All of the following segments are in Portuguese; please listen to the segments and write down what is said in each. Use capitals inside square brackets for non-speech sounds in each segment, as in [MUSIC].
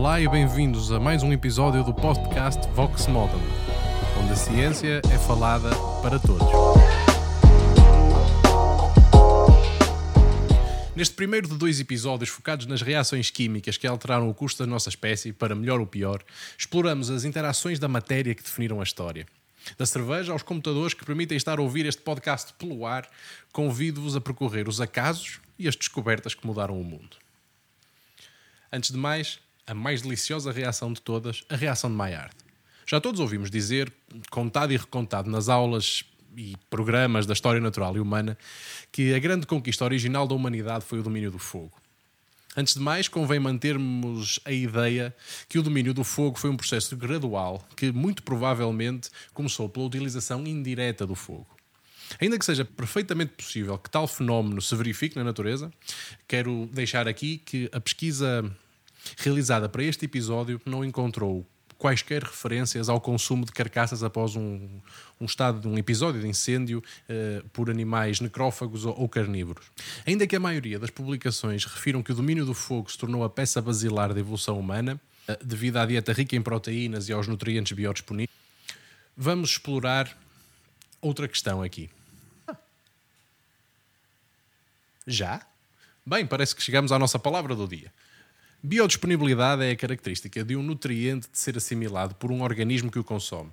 Olá e bem-vindos a mais um episódio do podcast Vox Modern, onde a ciência é falada para todos. Neste primeiro de dois episódios focados nas reações químicas que alteraram o curso da nossa espécie para melhor ou pior, exploramos as interações da matéria que definiram a história. Da cerveja aos computadores que permitem estar a ouvir este podcast pelo ar, convido-vos a percorrer os acasos e as descobertas que mudaram o mundo. Antes de mais, a mais deliciosa reação de todas, a reação de Maillard. Já todos ouvimos dizer, contado e recontado nas aulas e programas da história natural e humana, que a grande conquista original da humanidade foi o domínio do fogo. Antes de mais, convém mantermos a ideia que o domínio do fogo foi um processo gradual que, muito provavelmente, começou pela utilização indireta do fogo. Ainda que seja perfeitamente possível que tal fenómeno se verifique na natureza, quero deixar aqui que a pesquisa realizada para este episódio não encontrou quaisquer referências ao consumo de carcaças após um, um estado de um episódio de incêndio uh, por animais necrófagos ou, ou, carnívoros. Ainda que a maioria das publicações refiram que o domínio do fogo se tornou a peça basilar da evolução humana, uh, devido à dieta rica em proteínas e aos nutrientes biodisponíveis, vamos explorar outra questão aqui. Já? Bem, parece que chegamos à nossa palavra do dia. Biodisponibilidade é a característica de um nutriente de ser assimilado por um organismo que o consome.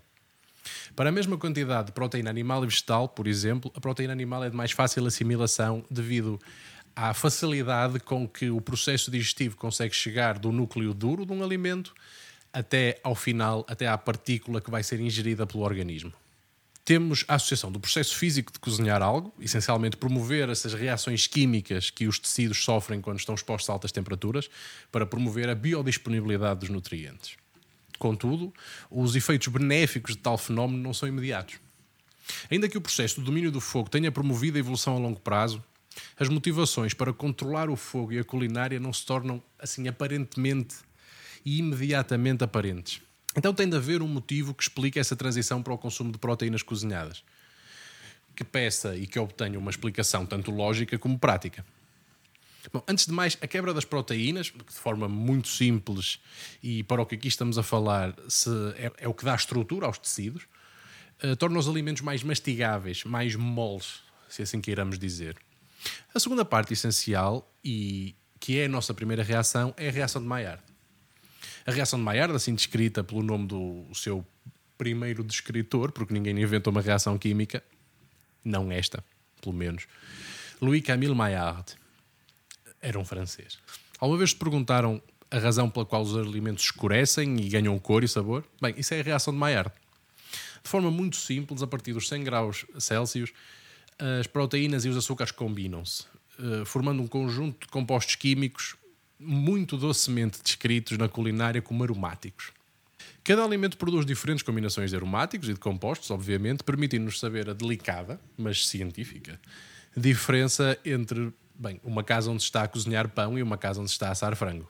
Para a mesma quantidade de proteína animal e vegetal, por exemplo, a proteína animal é de mais fácil assimilação devido à facilidade com que o processo digestivo consegue chegar do núcleo duro de um alimento até ao final, até à partícula que vai ser ingerida pelo organismo temos a associação do processo físico de cozinhar algo, essencialmente promover essas reações químicas que os tecidos sofrem quando estão expostos a altas temperaturas, para promover a biodisponibilidade dos nutrientes. Contudo, os efeitos benéficos de tal fenómeno não são imediatos. Ainda que o processo do domínio do fogo tenha promovido a evolução a longo prazo, as motivações para controlar o fogo e a culinária não se tornam assim aparentemente e imediatamente aparentes. Então tem de haver um motivo que explique essa transição para o consumo de proteínas cozinhadas, que peça e que obtenha uma explicação tanto lógica como prática. Bom, antes de mais, a quebra das proteínas, de forma muito simples e para o que aqui estamos a falar, é, é, o que dá estrutura aos tecidos, uh, torna os alimentos mais mastigáveis, mais moles, se assim queiramos dizer. A segunda parte essencial, e que é a nossa primeira reação, é a reação de Maillard. A reação de Maillard, assim descrita pelo nome do seu primeiro descritor, porque ninguém inventou uma reação química, não esta, pelo menos. Louis Camille Maillard era um francês. Alguma vez te perguntaram a razão pela qual os alimentos escurecem e ganham cor e sabor? Bem, isso é a reação de Maillard. De forma muito simples, a partir dos 100 graus Celsius, as proteínas e os açúcares combinam-se, eh, formando um conjunto de compostos químicos muito docemente descritos na culinária como aromáticos. Cada alimento produz diferentes combinações de aromáticos e de compostos, obviamente, permitindo-nos saber a delicada, mas científica, diferença entre, bem, uma casa onde está a cozinhar pão e uma casa onde está a assar frango.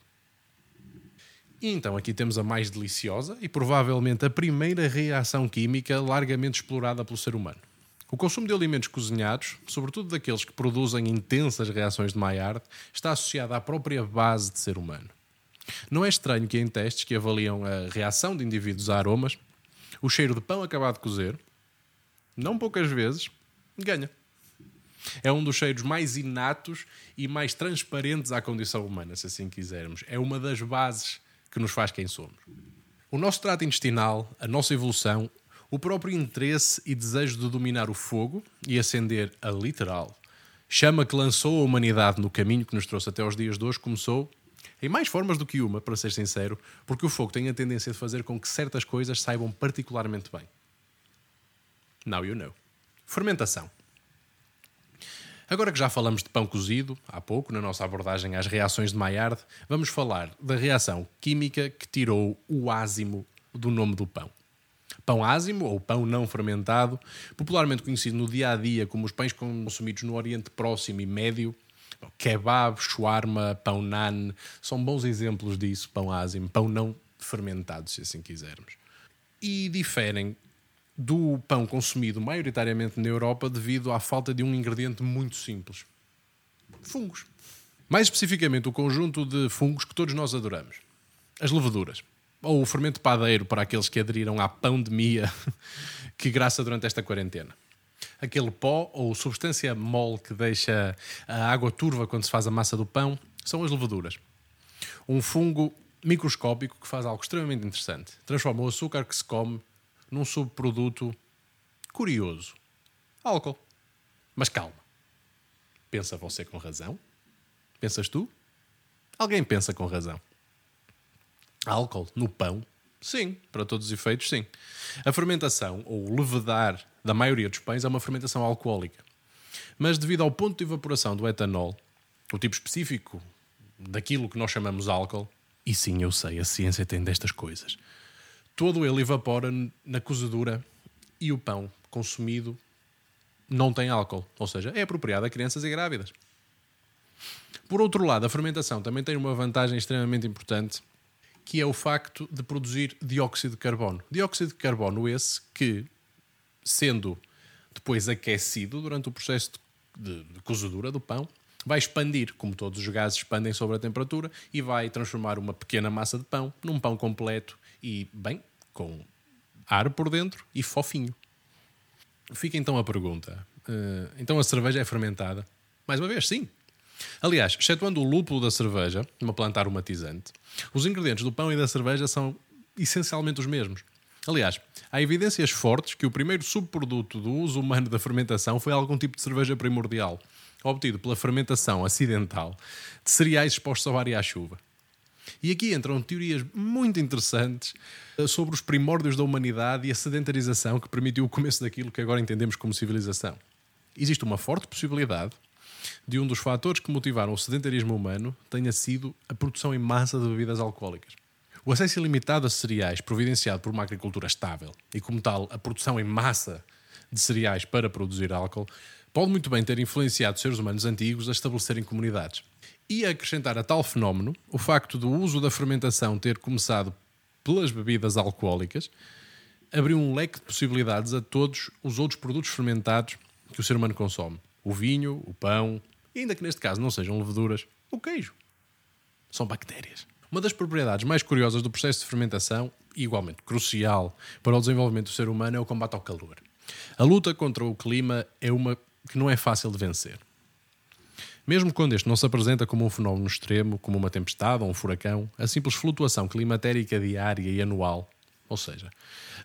E então aqui temos a mais deliciosa e provavelmente a primeira reação química largamente explorada pelo ser humano. O consumo de alimentos cozinhados, sobretudo daqueles que produzem intensas reações de Maillard, está associado à própria base de ser humano. Não é estranho que em testes que avaliam a reação de indivíduos a aromas, o cheiro de pão acabado de cozer, não poucas vezes, ganha. É um dos cheiros mais inatos e mais transparentes à condição humana, se assim quisermos. É uma das bases que nos faz quem somos. O nosso trato intestinal, a nossa evolução, o próprio interesse e desejo de dominar o fogo e acender a literal chama que lançou a humanidade no caminho que nos trouxe até aos dias de hoje começou em mais formas do que uma, para ser sincero, porque o fogo tem a tendência de fazer com que certas coisas saibam particularmente bem. Now you know. Fermentação. Agora que já falamos de pão cozido, há pouco, na nossa abordagem às reações de Maillard, vamos falar da reação química que tirou o ázimo do nome do pão pão ázimo ou pão não fermentado, popularmente conhecido no dia a dia como os pães consumidos no Oriente Próximo e Médio. Kebab, shawarma, pão nan, são bons exemplos disso, pão ázimo, pão não fermentado, se assim quisermos. E diferem do pão consumido maioritariamente na Europa devido à falta de um ingrediente muito simples: fungos. Mais especificamente, o conjunto de fungos que todos nós adoramos. As leveduras. Ou o fermento padeiro para aqueles que aderiram à pandemia [LAUGHS] que graça durante esta quarentena. Aquele pó ou substância mole que deixa a água turva quando se faz a massa do pão são as leveduras. Um fungo microscópico que faz algo extremamente interessante. Transforma o açúcar que se come num subproduto curioso. Álcool. Mas calma. Pensa você com razão? Pensas tu? Alguém pensa com razão. Álcool no pão? Sim, para todos os efeitos, sim. A fermentação, ou levedar, da maioria dos pães é uma fermentação alcoólica. Mas devido ao ponto de evaporação do etanol, o tipo específico daquilo que nós chamamos álcool, e sim, eu sei, a ciência tem destas coisas, todo ele evapora na cozedura e o pão consumido não tem álcool, ou seja, é apropriado a crianças e grávidas. Por outro lado, a fermentação também tem uma vantagem extremamente importante, que é o facto de produzir dióxido de carbono. Dióxido de carbono esse que, sendo depois aquecido durante o processo de, de cozedura do pão, vai expandir, como todos os gases expandem sobre a temperatura, e vai transformar uma pequena massa de pão num pão completo e, bem, com ar por dentro e fofinho. Fica então a pergunta: uh, então a cerveja é fermentada? Mais uma vez, sim. Aliás, excetuando o lúpulo da cerveja, uma planta aromatizante, os ingredientes do pão e da cerveja são essencialmente os mesmos. Aliás, há evidências fortes que o primeiro subproduto do uso humano da fermentação foi algum tipo de cerveja primordial, obtido pela fermentação acidental de cereais expostos ao ar e à chuva. E aqui entram teorias muito interessantes eh, sobre os primórdios da humanidade e a sedentarização que permitiu o começo daquilo que agora entendemos como civilização. Existe uma forte possibilidade de um dos fatores que motivaram o sedentarismo humano tenha sido a produção em massa de bebidas alcoólicas. O acesso ilimitado a cereais providenciado por uma agricultura estável e, como tal, a produção em massa de cereais para produzir álcool pode muito bem ter influenciado seres humanos antigos a estabelecerem comunidades. E a acrescentar a tal fenómeno o facto do uso da fermentação ter começado pelas bebidas alcoólicas, abriu um leque de possibilidades a todos os outros produtos fermentados que o ser humano consome. O vinho, o pão, ainda que neste caso não sejam leveduras, o queijo. São bactérias. Uma das propriedades mais curiosas do processo de fermentação, igualmente crucial para o desenvolvimento do ser humano, é o combate ao calor. A luta contra o clima é uma que não é fácil de vencer. Mesmo quando este não se apresenta como um fenómeno extremo, como uma tempestade ou um furacão, a simples flutuação climatérica diária e anual, ou seja,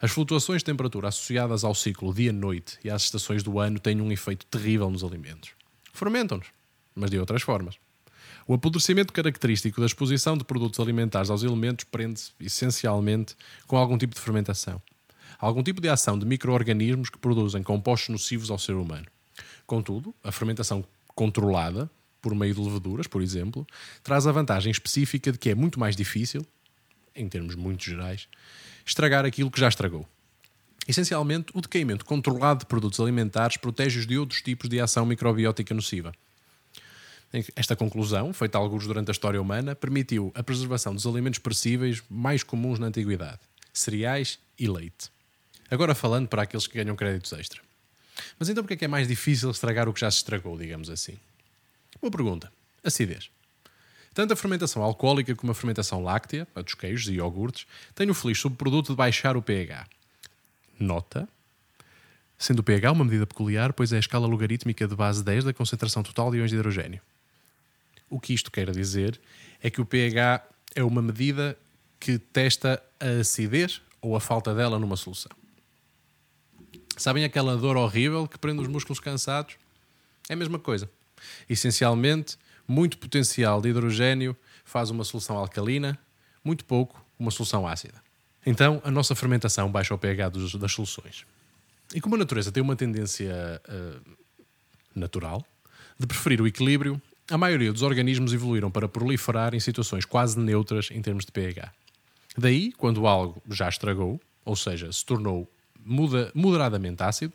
as flutuações de temperatura associadas ao ciclo dia-noite e às estações do ano têm um efeito terrível nos alimentos. Fermentam-nos, mas de outras formas. O apodrecimento característico da exposição de produtos alimentares aos elementos prende-se, essencialmente, com algum tipo de fermentação. Algum tipo de ação de micro-organismos que produzem compostos nocivos ao ser humano. Contudo, a fermentação controlada, por meio de leveduras, por exemplo, traz a vantagem específica de que é muito mais difícil, em termos muito gerais, estragar aquilo que já estragou. Essencialmente, o decaimento controlado de produtos alimentares protege-os de outros tipos de ação microbiótica nociva. Esta conclusão, feita alguns durante a história humana, permitiu a preservação dos alimentos perecíveis mais comuns na antiguidade: cereais e leite. Agora falando para aqueles que ganham créditos extra. Mas então porquê é que é mais difícil estragar o que já se estragou, digamos assim? Boa pergunta. Acidez. Tanto a fermentação alcoólica como a fermentação láctea, a dos queijos e iogurtes, têm o feliz subproduto de baixar o pH. Nota. Sendo o pH uma medida peculiar, pois é a escala logarítmica de base 10 da concentração total de íons de hidrogênio. O que isto quer dizer é que o pH é uma medida que testa a acidez ou a falta dela numa solução. Sabem aquela dor horrível que prende os músculos cansados? É a mesma coisa. Essencialmente, muito potencial de hidrogênio faz uma solução alcalina, muito pouco uma solução ácida. Então, a nossa fermentação baixa o pH dos, das soluções. E como a natureza tem uma tendência uh, natural de preferir o equilíbrio, a maioria dos organismos evoluíram para proliferar em situações quase neutras em termos de pH. Daí, quando algo já estragou, ou seja, se tornou moderadamente ácido,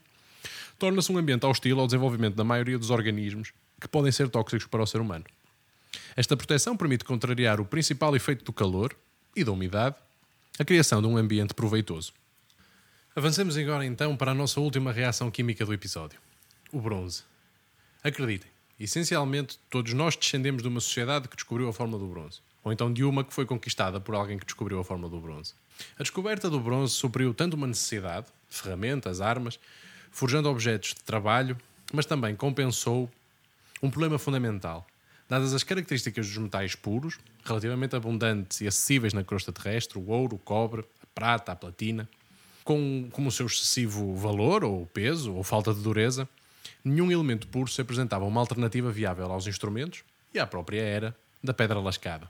torna-se um ambiente hostil ao desenvolvimento da maioria dos organismos que podem ser tóxicos para o ser humano. Esta proteção permite contrariar o principal efeito do calor e da umidade, a criação de um ambiente proveitoso. Avancemos agora então para a nossa última reação química do episódio: o bronze. Acreditem, Essencialmente, todos nós descendemos de uma sociedade que descobriu a forma do bronze, ou então de uma que foi conquistada por alguém que descobriu a forma do bronze. A descoberta do bronze supriu tanto uma necessidade, ferramentas, armas, forjando objetos de trabalho, mas também compensou um problema fundamental. Dadas as características dos metais puros, relativamente abundantes e acessíveis na crosta terrestre, o ouro, o cobre, a prata, a platina, com, como o seu excessivo valor, ou peso, ou falta de dureza, nenhum elemento puro se apresentava uma alternativa viável aos instrumentos e à própria era da pedra lascada.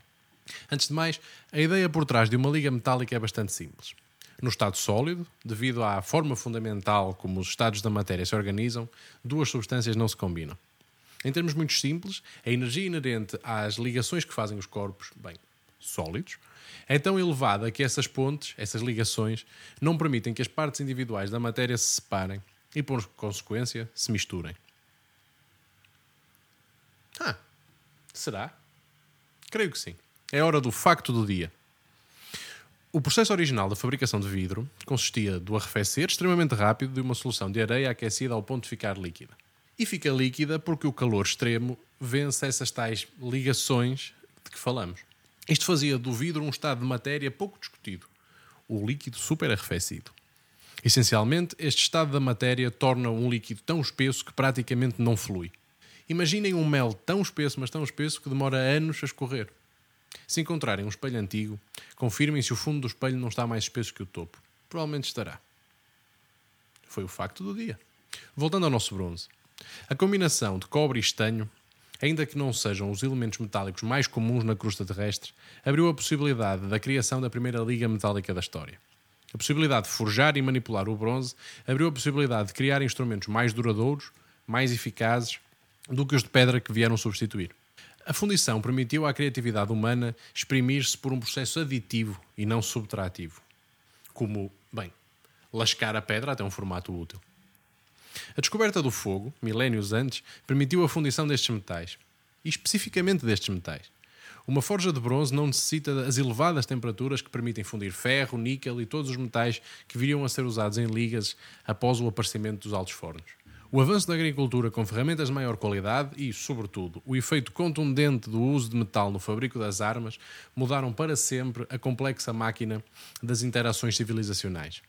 Antes de mais, a ideia por trás de uma liga metálica é bastante simples. No estado sólido, devido à forma fundamental como os estados da matéria se organizam, duas substâncias não se combinam. Em termos muito simples, a energia inerente às ligações que fazem os corpos, bem, sólidos, é tão elevada que essas pontes, essas ligações, não permitem que as partes individuais da matéria se separem e, por consequência, se misturem. Ah, será? Creio que sim. É hora do facto do dia. O processo original da fabricação de vidro consistia do arrefecer extremamente rápido de uma solução de areia aquecida ao ponto de ficar líquida. E fica líquida porque o calor extremo vence essas tais ligações de que falamos. Isto fazia do vidro um estado de matéria pouco discutido, o líquido super arrefecido. Essencialmente, este estado da matéria torna um líquido tão espesso que praticamente não flui. Imaginem um mel tão espesso, mas tão espesso que demora anos a escorrer. Se encontrarem um espelho antigo, confirmem se o fundo do espelho não está mais espesso que o topo. Provavelmente estará. Foi o facto do dia. Voltando ao nosso bronze. A combinação de cobre e estanho, ainda que não sejam os elementos metálicos mais comuns na crosta terrestre, abriu a possibilidade da criação da primeira liga metálica da história. A possibilidade de forjar e manipular o bronze abriu a possibilidade de criar instrumentos mais duradouros, mais eficazes do que os de pedra que vieram substituir. A fundição permitiu à criatividade humana exprimir-se por um processo aditivo e não subtrativo, como, bem, lascar a pedra até um formato útil. A descoberta do fogo, milénios antes, permitiu a fundição destes metais, e especificamente destes metais. Uma forja de bronze não necessita das elevadas temperaturas que permitem fundir ferro, níquel e todos os metais que viriam a ser usados em ligas após o aparecimento dos altos fornos. O avanço da agricultura com ferramentas de maior qualidade e, sobretudo, o efeito contundente do uso de metal no fabrico das armas mudaram para sempre a complexa máquina das interações civilizacionais.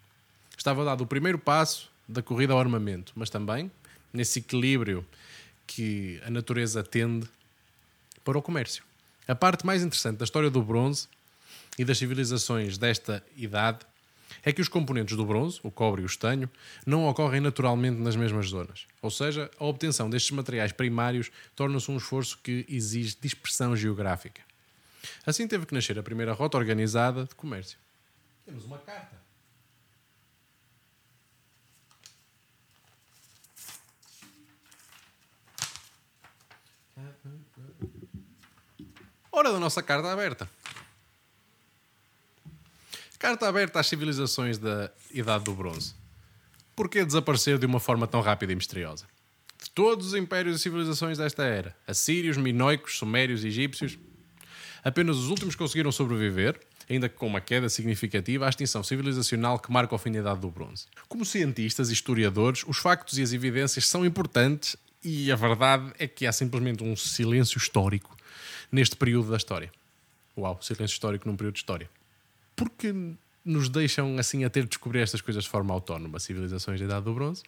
Estava dado o primeiro passo da corrida ao armamento, mas também nesse equilíbrio que a natureza tende para o comércio. A parte mais interessante da história do bronze e das civilizações desta idade é que os componentes do bronze, o cobre e o estanho, não ocorrem naturalmente nas mesmas zonas. Ou seja, a obtenção destes materiais primários torna-se um esforço que exige dispersão geográfica. Assim teve que nascer a primeira rota organizada de comércio. Temos uma carta. Hora da nossa carta aberta. Carta aberta às civilizações da Idade do Bronze. Por que desaparecer de uma forma tão rápida e misteriosa? De todos os impérios e civilizações desta era, assírios, minoicos, sumérios egípcios, apenas os últimos conseguiram sobreviver, ainda que com uma queda significativa, à extinção civilizacional que marca o fim da Idade do Bronze. Como cientistas e historiadores, os factos e as evidências são importantes e a verdade é que há simplesmente um silêncio histórico neste período da história. Uau, silêncio histórico num período de história porque nos deixam assim a ter de descobrir estas coisas de forma autónoma, civilizações da Idade do Bronze?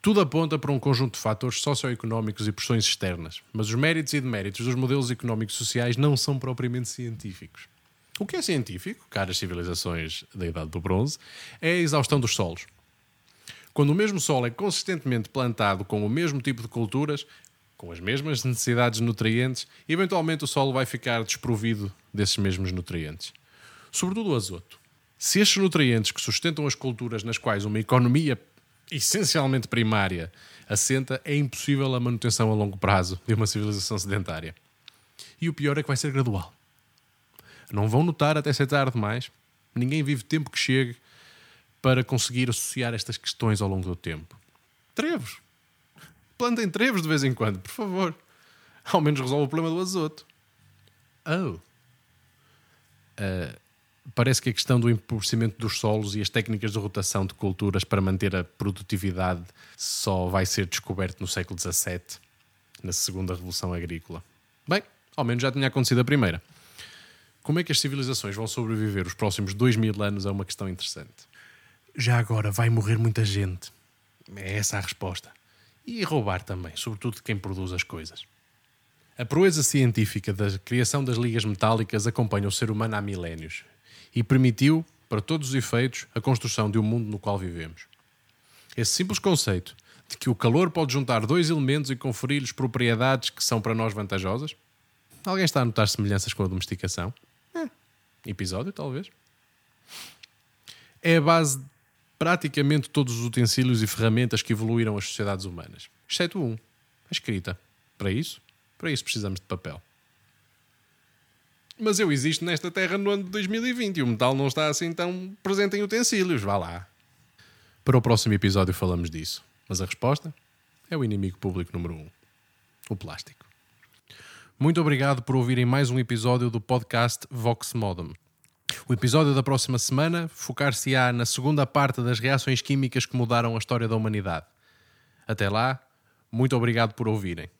Tudo aponta para um conjunto de fatores socioeconómicos e pressões externas, mas os méritos e deméritos dos modelos económicos sociais não são propriamente científicos. O que é científico, caras civilizações da Idade do Bronze, é a exaustão dos solos. Quando o mesmo solo é consistentemente plantado com o mesmo tipo de culturas, com as mesmas necessidades de nutrientes, eventualmente o solo vai ficar desprovido desses mesmos nutrientes sobretudo o azoto. Se estes nutrientes que sustentam as culturas nas quais uma economia essencialmente primária assenta, é impossível a manutenção a longo prazo de uma civilização sedentária. E o pior é que vai ser gradual. Não vão notar até ser tarde demais. Ninguém vive tempo que chegue para conseguir associar estas questões ao longo do tempo. Trevos. Plantem trevos de vez em quando, por favor. Ao menos resolve o problema do azoto. Oh. Uh, parece que a questão do empobrecimento dos solos e as técnicas de rotação de culturas para manter a produtividade só vai ser descoberto no século XVII. na segunda revolução agrícola. Bem, ao menos já tinha acontecido a primeira. Como é que as civilizações vão sobreviver os próximos dois mil anos é uma questão interessante. Já agora vai morrer muita gente. É essa a resposta. E roubar também, sobretudo de quem produz as coisas. A proeza científica da criação das ligas metálicas acompanha o ser humano há milénios e permitiu, para todos os efeitos, a construção de um mundo no qual vivemos. Esse simples conceito de que o calor pode juntar dois elementos e conferir-lhes propriedades que são para nós vantajosas? Alguém está a notar semelhanças com a domesticação? É. Episódio, talvez. É a base de praticamente todos os utensílios e ferramentas que evoluíram as sociedades humanas, exceto um: a escrita. Para isso, para isso precisamos de papel. Mas eu existo nesta terra no ano de 2020 e o metal não está assim tão presente em utensílios. Vá lá. Para o próximo episódio falamos disso. Mas a resposta é o inimigo público número um: o plástico. Muito obrigado por ouvirem mais um episódio do podcast Vox Modem. O episódio da próxima semana focar-se-á na segunda parte das reações químicas que mudaram a história da humanidade. Até lá, muito obrigado por ouvirem.